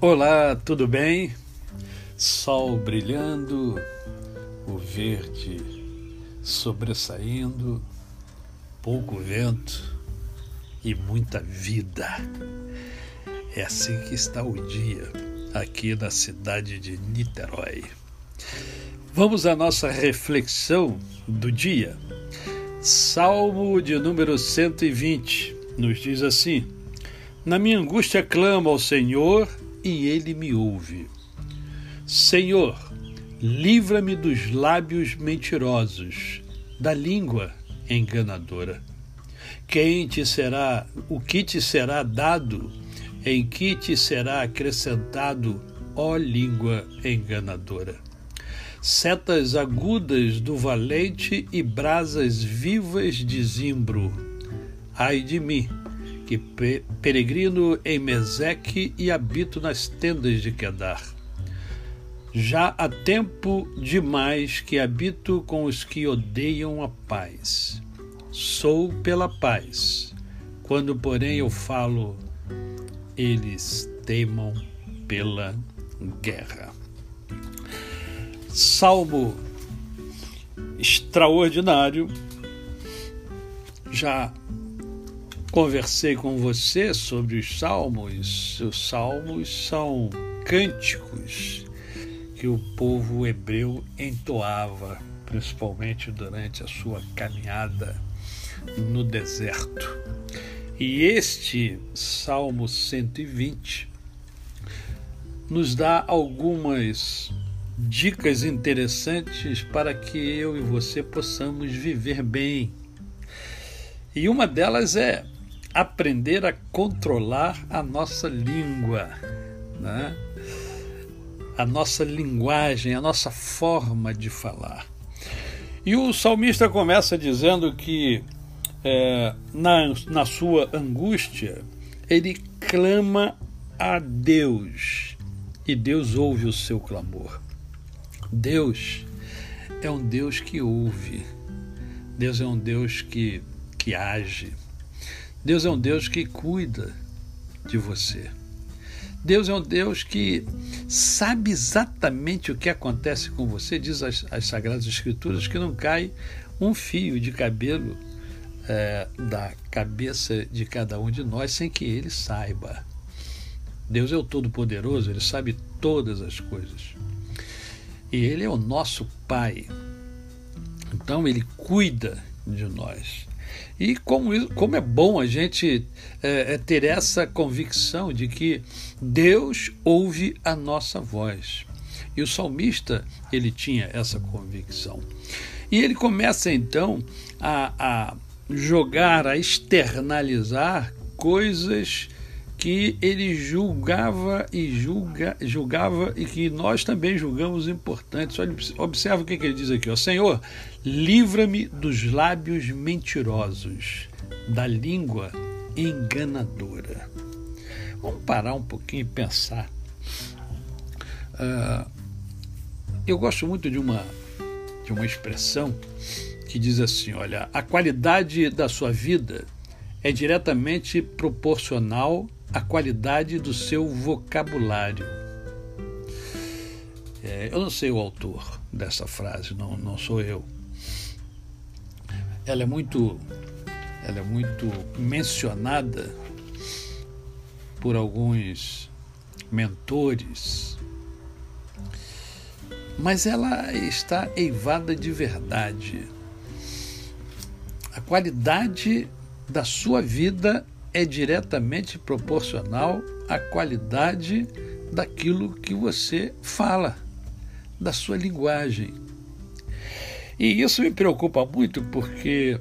Olá, tudo bem? Sol brilhando, o verde sobressaindo, pouco vento e muita vida. É assim que está o dia aqui na cidade de Niterói. Vamos à nossa reflexão do dia. Salmo de número 120 nos diz assim: Na minha angústia clamo ao Senhor e ele me ouve. Senhor, livra-me dos lábios mentirosos, da língua enganadora. Quem te será, o que te será dado, em que te será acrescentado, ó língua enganadora? Setas agudas do valente e brasas vivas de zimbro. Ai de mim, que peregrino em Meseque e habito nas tendas de Quedar. Já há tempo demais que habito com os que odeiam a paz. Sou pela paz. Quando, porém, eu falo, eles temam pela guerra. Salmo extraordinário, já conversei com você sobre os salmos. Os salmos são cânticos que o povo hebreu entoava, principalmente durante a sua caminhada no deserto. E este Salmo 120 nos dá algumas dicas interessantes para que eu e você possamos viver bem. E uma delas é aprender a controlar a nossa língua, né? a nossa linguagem, a nossa forma de falar. E o salmista começa dizendo que é, na, na sua angústia ele clama a Deus e Deus ouve o seu clamor. Deus é um Deus que ouve, Deus é um Deus que, que age. Deus é um Deus que cuida de você. Deus é um Deus que sabe exatamente o que acontece com você, diz as, as Sagradas Escrituras, que não cai um fio de cabelo é, da cabeça de cada um de nós sem que ele saiba. Deus é o Todo-Poderoso, ele sabe todas as coisas. E ele é o nosso Pai. Então ele cuida de nós. E como, como é bom a gente é, é, ter essa convicção de que Deus ouve a nossa voz. E o salmista, ele tinha essa convicção. E ele começa então a, a jogar, a externalizar coisas que ele julgava e julga, julgava e que nós também julgamos importantes. Olha, observa o que, que ele diz aqui, ó. Senhor, livra-me dos lábios mentirosos, da língua enganadora. Vamos parar um pouquinho e pensar. Uh, eu gosto muito de uma, de uma expressão que diz assim: olha, a qualidade da sua vida é diretamente proporcional a qualidade do seu vocabulário. É, eu não sei o autor dessa frase, não, não sou eu. Ela é muito, ela é muito mencionada por alguns mentores, mas ela está eivada de verdade. A qualidade da sua vida é diretamente proporcional à qualidade daquilo que você fala, da sua linguagem. E isso me preocupa muito porque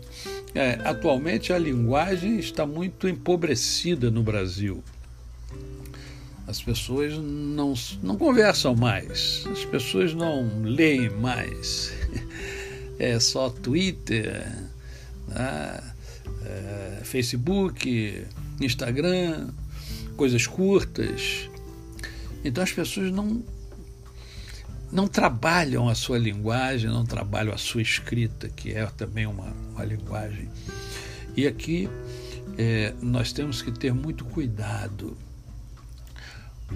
é, atualmente a linguagem está muito empobrecida no Brasil. As pessoas não, não conversam mais, as pessoas não leem mais. É só Twitter, né? É, Facebook, Instagram, coisas curtas. Então as pessoas não não trabalham a sua linguagem, não trabalham a sua escrita, que é também uma, uma linguagem. E aqui é, nós temos que ter muito cuidado,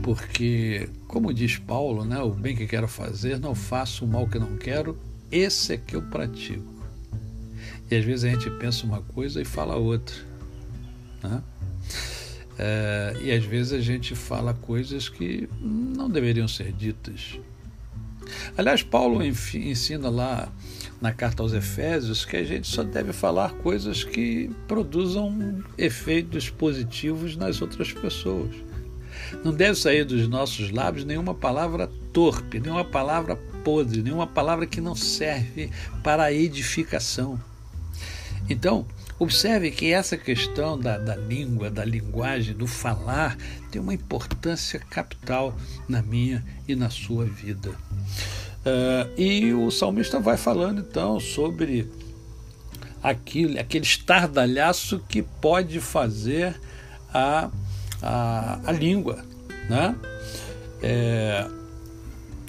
porque, como diz Paulo, né, o bem que quero fazer, não faço o mal que não quero, esse é que eu pratico. E às vezes a gente pensa uma coisa e fala outra. Né? É, e às vezes a gente fala coisas que não deveriam ser ditas. Aliás, Paulo ensina lá na carta aos Efésios que a gente só deve falar coisas que produzam efeitos positivos nas outras pessoas. Não deve sair dos nossos lábios nenhuma palavra torpe, nenhuma palavra podre, nenhuma palavra que não serve para a edificação. Então, observe que essa questão da, da língua, da linguagem, do falar, tem uma importância capital na minha e na sua vida. Uh, e o salmista vai falando então sobre aquele, aquele estardalhaço que pode fazer a, a, a língua. Né? É,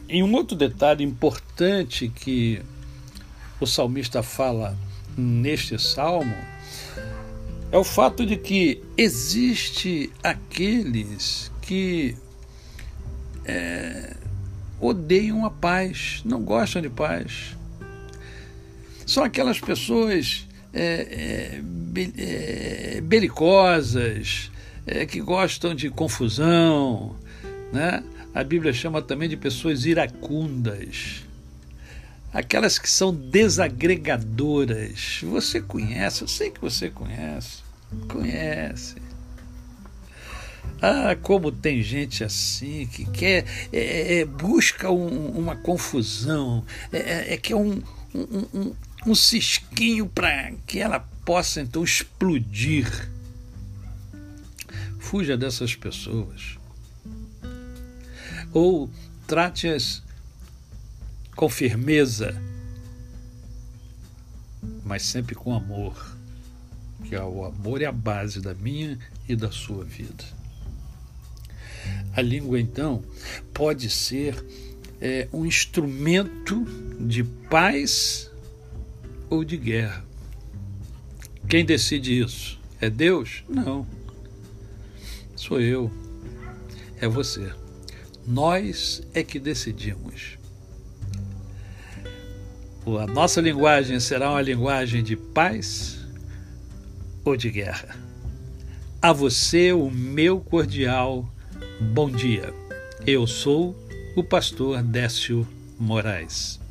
e um outro detalhe importante que o salmista fala neste salmo é o fato de que existe aqueles que é, odeiam a paz, não gostam de paz. São aquelas pessoas é, é, é, belicosas, é, que gostam de confusão, né? A Bíblia chama também de pessoas iracundas aquelas que são desagregadoras. Você conhece, eu sei que você conhece, conhece. Ah, como tem gente assim que quer, é, é, busca um, uma confusão, é, é, é que é um, um, um, um cisquinho para que ela possa então explodir. Fuja dessas pessoas. Ou trate-as com firmeza, mas sempre com amor, que é o amor é a base da minha e da sua vida. A língua, então, pode ser é, um instrumento de paz ou de guerra. Quem decide isso? É Deus? Não. Sou eu. É você. Nós é que decidimos. A nossa linguagem será uma linguagem de paz ou de guerra? A você, o meu cordial bom dia. Eu sou o pastor Décio Moraes.